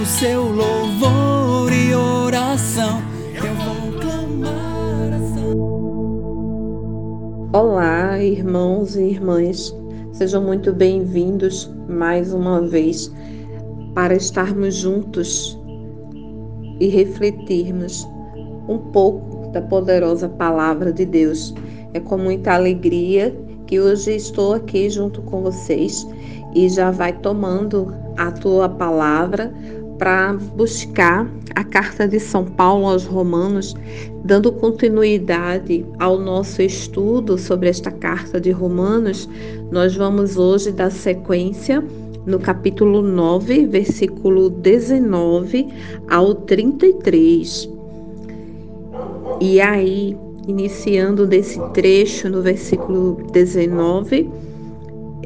O seu louvor e oração. Eu vou clamar Olá, irmãos e irmãs, sejam muito bem-vindos mais uma vez para estarmos juntos e refletirmos um pouco da poderosa palavra de Deus. É com muita alegria que hoje estou aqui junto com vocês e já vai tomando a tua palavra para buscar a carta de São Paulo aos Romanos, dando continuidade ao nosso estudo sobre esta carta de Romanos. Nós vamos hoje dar sequência no capítulo 9, versículo 19 ao 33. E aí, iniciando desse trecho no versículo 19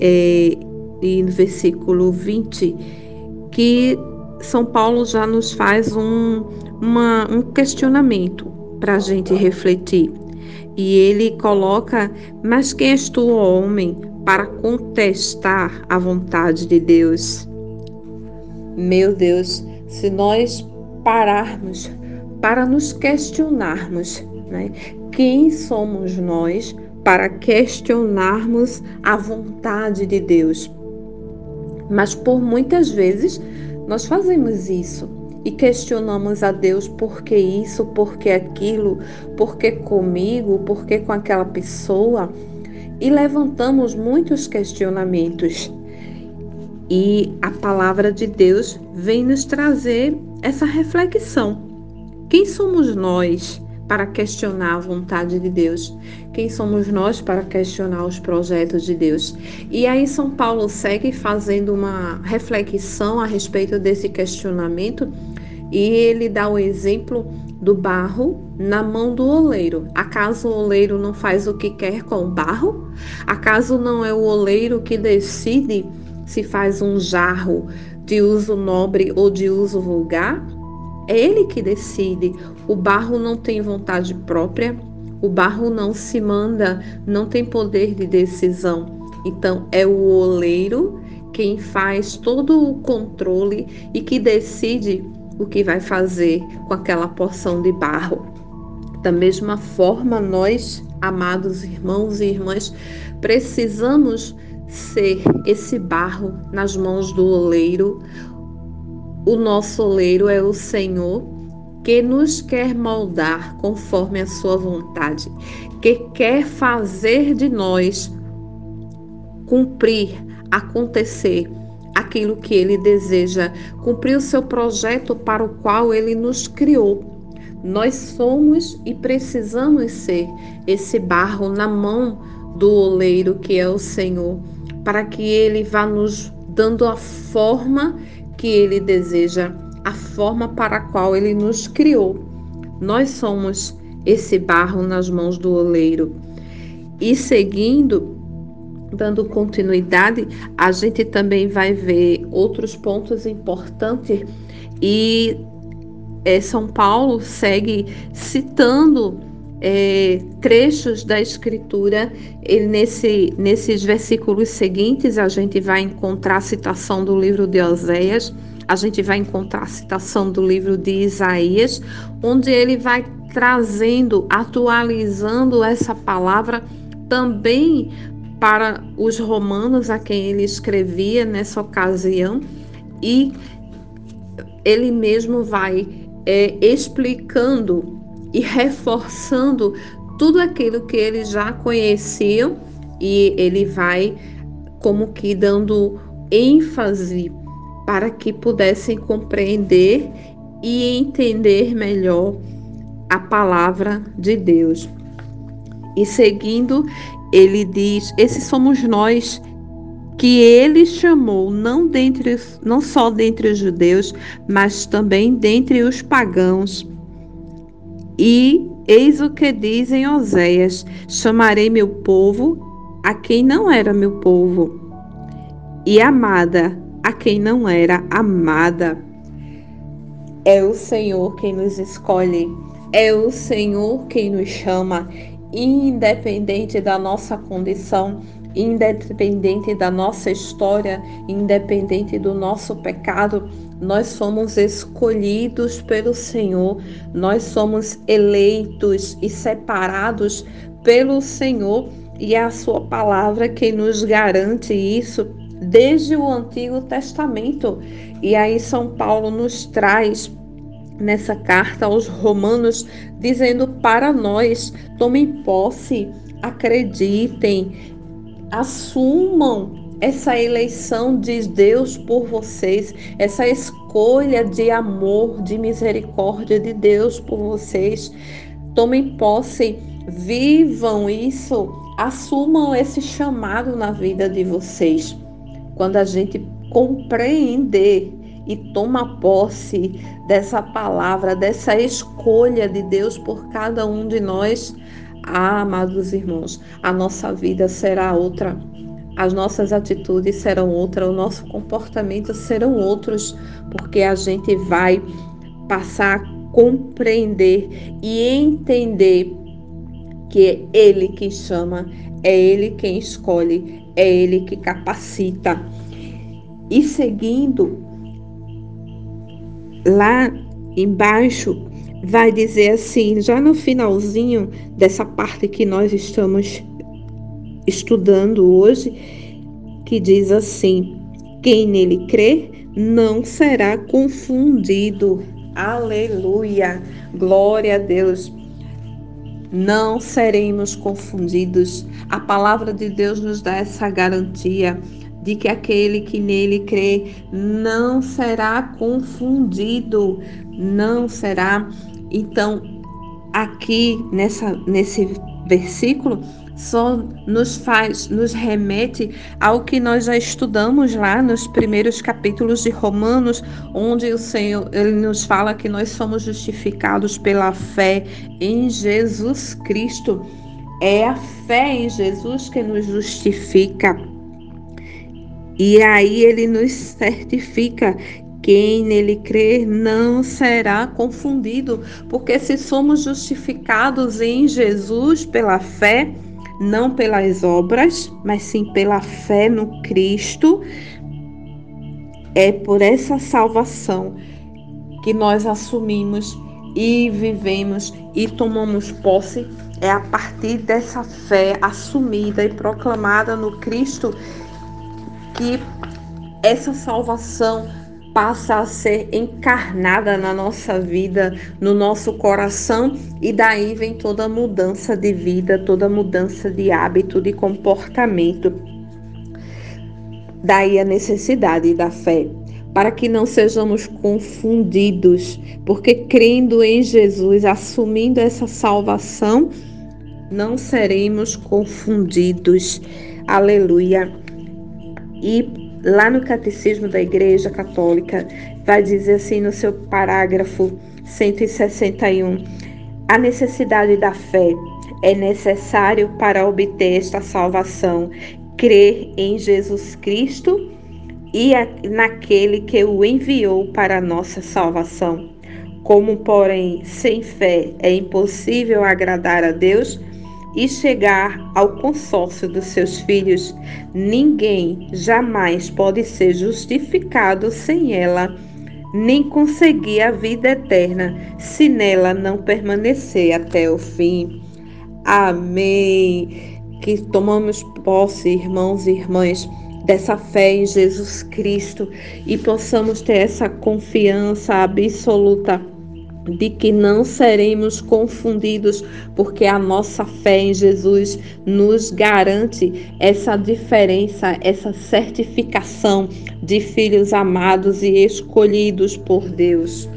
é, e no versículo 20, que são Paulo já nos faz um, uma, um questionamento para a gente refletir. E ele coloca: Mas quem és tu, homem, para contestar a vontade de Deus? Meu Deus, se nós pararmos para nos questionarmos, né? Quem somos nós para questionarmos a vontade de Deus? Mas por muitas vezes nós fazemos isso e questionamos a Deus por que isso, por que aquilo, por que comigo, por que com aquela pessoa e levantamos muitos questionamentos. E a palavra de Deus vem nos trazer essa reflexão. Quem somos nós para questionar a vontade de Deus? Quem somos nós para questionar os projetos de Deus? E aí São Paulo segue fazendo uma reflexão a respeito desse questionamento e ele dá o exemplo do barro na mão do oleiro. Acaso o oleiro não faz o que quer com o barro? Acaso não é o oleiro que decide se faz um jarro de uso nobre ou de uso vulgar? É ele que decide. O barro não tem vontade própria, o barro não se manda, não tem poder de decisão. Então é o oleiro quem faz todo o controle e que decide o que vai fazer com aquela porção de barro. Da mesma forma, nós, amados irmãos e irmãs, precisamos ser esse barro nas mãos do oleiro, o nosso oleiro é o Senhor que nos quer moldar conforme a sua vontade, que quer fazer de nós cumprir, acontecer aquilo que ele deseja, cumprir o seu projeto para o qual ele nos criou. Nós somos e precisamos ser esse barro na mão do oleiro que é o Senhor, para que ele vá nos dando a forma que ele deseja, a forma para a qual ele nos criou. Nós somos esse barro nas mãos do oleiro. E seguindo, dando continuidade, a gente também vai ver outros pontos importantes e é, São Paulo segue citando é, trechos da Escritura. Nesse, nesses versículos seguintes, a gente vai encontrar a citação do livro de Oséias, a gente vai encontrar a citação do livro de Isaías, onde ele vai trazendo, atualizando essa palavra também para os romanos a quem ele escrevia nessa ocasião e ele mesmo vai é, explicando e reforçando tudo aquilo que eles já conheciam e ele vai como que dando ênfase para que pudessem compreender e entender melhor a palavra de Deus. E seguindo, ele diz: Esses somos nós que ele chamou não dentre não só dentre os judeus, mas também dentre os pagãos. E eis o que dizem Oséias: Chamarei meu povo a quem não era meu povo, e amada a quem não era amada. É o Senhor quem nos escolhe, é o Senhor quem nos chama, independente da nossa condição, independente da nossa história, independente do nosso pecado, nós somos escolhidos pelo Senhor, nós somos eleitos e separados pelo Senhor, e é a Sua palavra que nos garante isso desde o Antigo Testamento. E aí, São Paulo nos traz nessa carta aos Romanos, dizendo para nós: tomem posse, acreditem, assumam essa eleição de Deus por vocês, essa escolha de amor, de misericórdia de Deus por vocês. Tomem posse, vivam isso, assumam esse chamado na vida de vocês. Quando a gente compreender e toma posse dessa palavra, dessa escolha de Deus por cada um de nós, ah, amados irmãos, a nossa vida será outra, as nossas atitudes serão outra, o nosso comportamento serão outros, porque a gente vai passar a compreender e entender que é Ele quem chama, é Ele quem escolhe, é Ele que capacita. E seguindo, lá embaixo, vai dizer assim, já no finalzinho dessa parte que nós estamos estudando hoje, que diz assim: quem nele crê não será confundido. Aleluia! Glória a Deus! Não seremos confundidos. A palavra de Deus nos dá essa garantia de que aquele que nele crê não será confundido, não será. Então, aqui nessa, nesse versículo, só nos faz, nos remete ao que nós já estudamos lá nos primeiros capítulos de Romanos, onde o Senhor ele nos fala que nós somos justificados pela fé em Jesus Cristo. É a fé em Jesus que nos justifica. E aí ele nos certifica quem nele crer não será confundido, porque se somos justificados em Jesus pela fé, não pelas obras, mas sim pela fé no Cristo, é por essa salvação que nós assumimos e vivemos e tomamos posse. É a partir dessa fé assumida e proclamada no Cristo que essa salvação passa a ser encarnada na nossa vida, no nosso coração, e daí vem toda mudança de vida, toda mudança de hábito, de comportamento. Daí a necessidade da fé, para que não sejamos confundidos, porque crendo em Jesus, assumindo essa salvação, não seremos confundidos. Aleluia. E lá no Catecismo da Igreja Católica, vai dizer assim no seu parágrafo 161: a necessidade da fé é necessário para obter esta salvação, crer em Jesus Cristo e naquele que o enviou para a nossa salvação. Como, porém, sem fé é impossível agradar a Deus, e chegar ao consórcio dos seus filhos, ninguém jamais pode ser justificado sem ela, nem conseguir a vida eterna se nela não permanecer até o fim. Amém. Que tomamos posse, irmãos e irmãs, dessa fé em Jesus Cristo e possamos ter essa confiança absoluta de que não seremos confundidos, porque a nossa fé em Jesus nos garante essa diferença, essa certificação de filhos amados e escolhidos por Deus.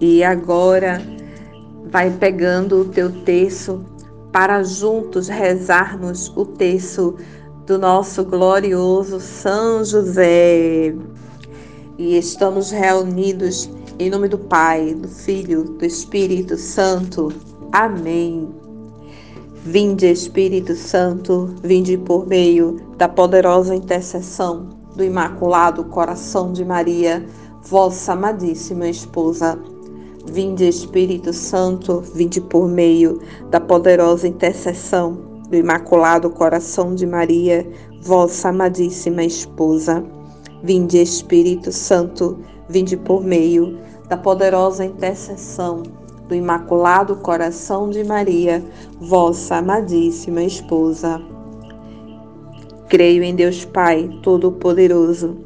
E agora vai pegando o teu terço para juntos rezarmos o terço do nosso glorioso São José. E estamos reunidos em nome do Pai, do Filho, do Espírito Santo. Amém. Vinde, Espírito Santo, vinde por meio da poderosa intercessão do Imaculado Coração de Maria, vossa amadíssima esposa. Vinde Espírito Santo, vinde por meio da poderosa intercessão do Imaculado Coração de Maria, vossa amadíssima esposa. Vinde Espírito Santo, vinde por meio da poderosa intercessão do Imaculado Coração de Maria, vossa amadíssima esposa. Creio em Deus Pai Todo-Poderoso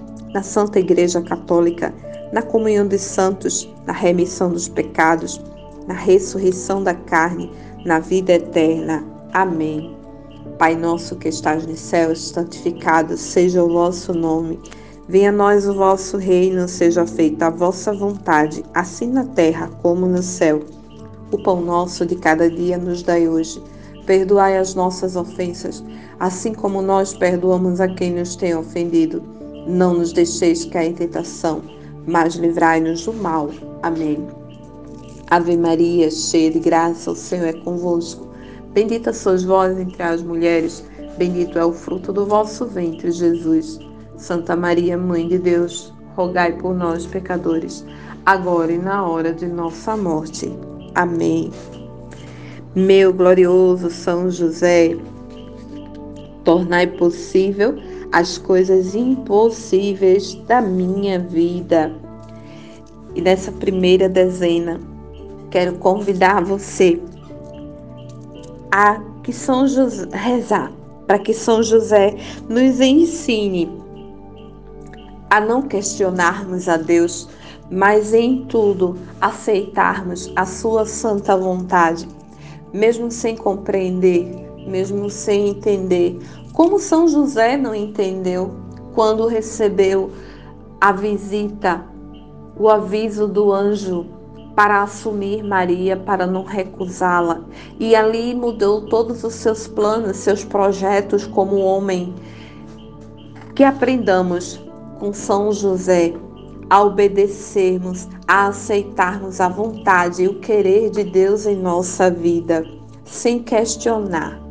na Santa Igreja Católica, na comunhão dos santos, na remissão dos pecados, na ressurreição da carne, na vida eterna. Amém. Pai nosso que estás nos céus, santificado seja o vosso nome. Venha a nós o vosso reino, seja feita a vossa vontade, assim na terra como no céu. O pão nosso de cada dia nos dai hoje. Perdoai as nossas ofensas, assim como nós perdoamos a quem nos tem ofendido não nos deixeis cair em tentação, mas livrai-nos do mal. Amém. Ave Maria, cheia de graça, o Senhor é convosco. Bendita sois vós entre as mulheres, bendito é o fruto do vosso ventre, Jesus. Santa Maria, Mãe de Deus, rogai por nós, pecadores, agora e na hora de nossa morte. Amém. Meu glorioso São José, tornai possível as coisas impossíveis da minha vida. E nessa primeira dezena, quero convidar você a que São José rezar, para que São José nos ensine a não questionarmos a Deus, mas em tudo aceitarmos a sua santa vontade, mesmo sem compreender, mesmo sem entender como São José não entendeu quando recebeu a visita, o aviso do anjo para assumir Maria, para não recusá-la. E ali mudou todos os seus planos, seus projetos como homem. Que aprendamos com São José a obedecermos, a aceitarmos a vontade e o querer de Deus em nossa vida, sem questionar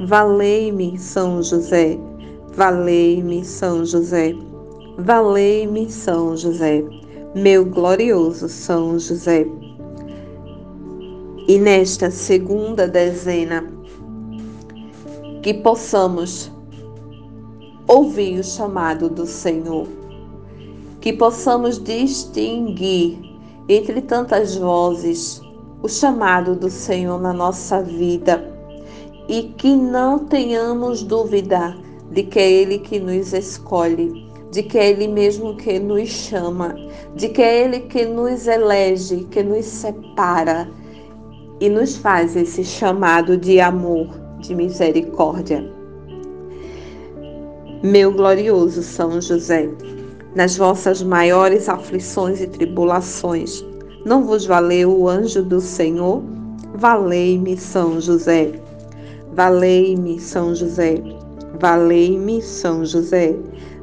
Valei-me, São José. Valei-me, São José. Valei-me, São José. Meu glorioso São José. E nesta segunda dezena, que possamos ouvir o chamado do Senhor, que possamos distinguir entre tantas vozes o chamado do Senhor na nossa vida e que não tenhamos dúvida de que é Ele que nos escolhe, de que é Ele mesmo que nos chama, de que é Ele que nos elege, que nos separa e nos faz esse chamado de amor, de misericórdia. Meu glorioso São José, nas vossas maiores aflições e tribulações, não vos valeu o anjo do Senhor? Valei-me, São José. Valei-me, São José. Valei-me, São José.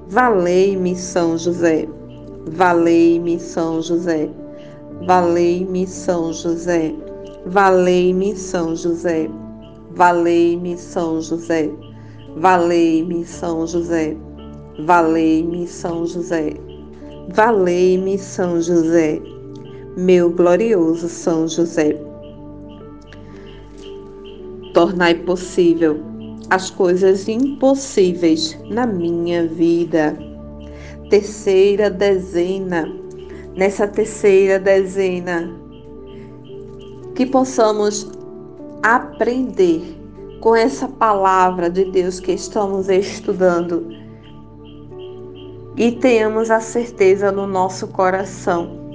Valei-me, São José. Valei-me, São José. Valei-me, São José. Valei-me, São José. Valei-me, São José. Valei-me, São José. Valei-me, São José. Valei-me, São José. Meu glorioso São José. Tornai possível as coisas impossíveis na minha vida. Terceira dezena. Nessa terceira dezena, que possamos aprender com essa palavra de Deus que estamos estudando e tenhamos a certeza no nosso coração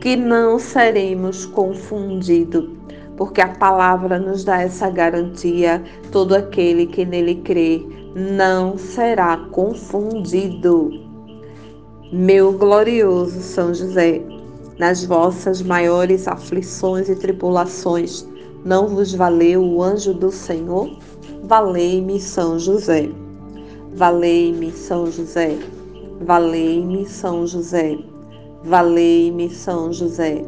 que não seremos confundidos porque a palavra nos dá essa garantia: todo aquele que nele crê não será confundido. Meu glorioso São José, nas vossas maiores aflições e tribulações, não vos valeu o anjo do Senhor? Valei-me, São José. Valei-me, São José. Valei-me, São José. Valei-me, São José.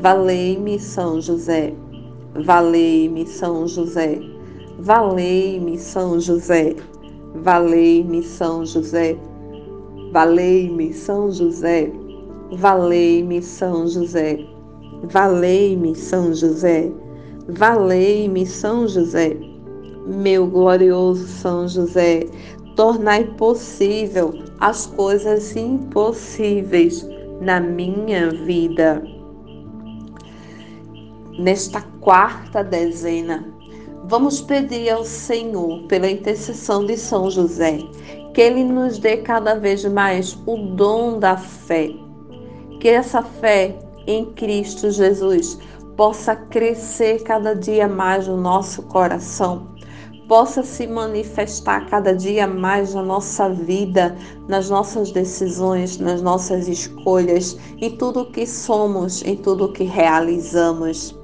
Valei-me, São José. Valei-me, São José. Valei-me, São José. Valei-me, São José. Valei-me, São José. Valei-me, São José. Valei-me, São José. Valei-me, São José. Meu glorioso São José, tornai possível as coisas impossíveis na minha vida nesta quarta dezena, vamos pedir ao Senhor, pela intercessão de São José, que Ele nos dê cada vez mais o dom da fé. Que essa fé em Cristo Jesus possa crescer cada dia mais no nosso coração, possa se manifestar cada dia mais na nossa vida, nas nossas decisões, nas nossas escolhas, em tudo que somos, em tudo que realizamos.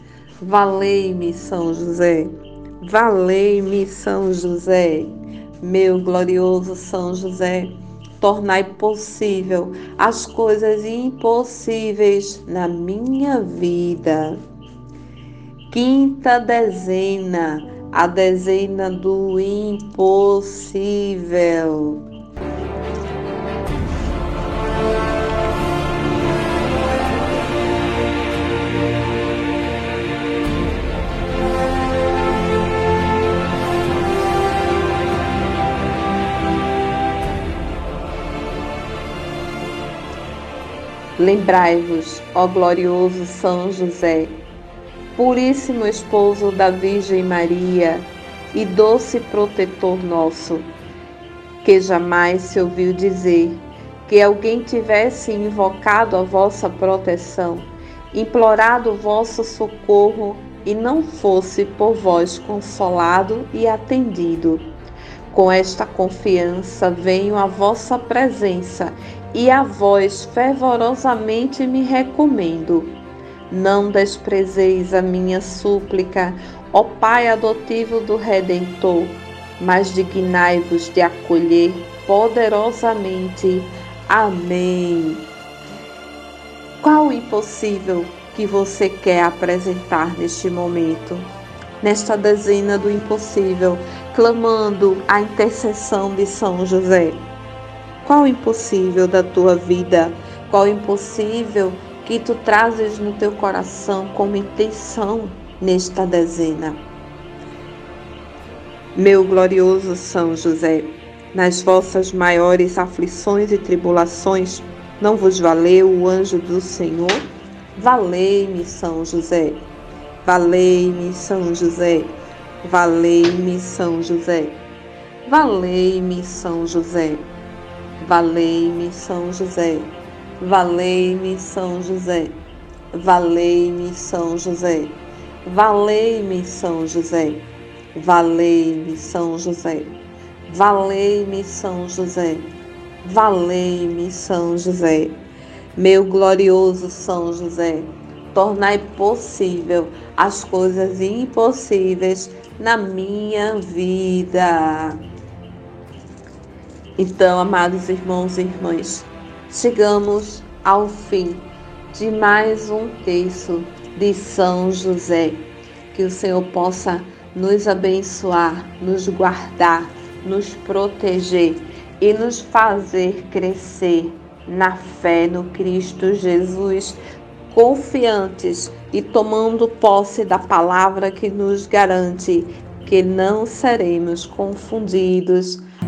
Valei-me, São José. Valei-me, São José. Meu glorioso São José, tornai possível as coisas impossíveis na minha vida. Quinta dezena, a dezena do impossível. Lembrai-vos, ó glorioso São José, puríssimo esposo da Virgem Maria e doce protetor nosso, que jamais se ouviu dizer que alguém tivesse invocado a vossa proteção, implorado o vosso socorro e não fosse por vós consolado e atendido. Com esta confiança venho à vossa presença e a vós fervorosamente me recomendo. Não desprezeis a minha súplica, ó Pai adotivo do Redentor, mas dignai-vos de acolher poderosamente. Amém. Qual o impossível que você quer apresentar neste momento? Nesta dezena do impossível, clamando a intercessão de São José. Qual o impossível da tua vida? Qual o impossível que tu trazes no teu coração como intenção nesta dezena? Meu glorioso São José, nas vossas maiores aflições e tribulações, não vos valeu o anjo do Senhor? Valei-me, São José. Valei-me, São José. Valei-me, São José. Valei-me, São José. Valei-me, São José. Valei-me, São José. Valei-me, São José. Valei-me, São José. Valei-me, São José. Valei-me, São José. Valei-me, São José. Meu glorioso São José, tornai possível as coisas impossíveis na minha vida. Então, amados irmãos e irmãs, chegamos ao fim de mais um texto de São José. Que o Senhor possa nos abençoar, nos guardar, nos proteger e nos fazer crescer na fé no Cristo Jesus, confiantes e tomando posse da palavra que nos garante que não seremos confundidos.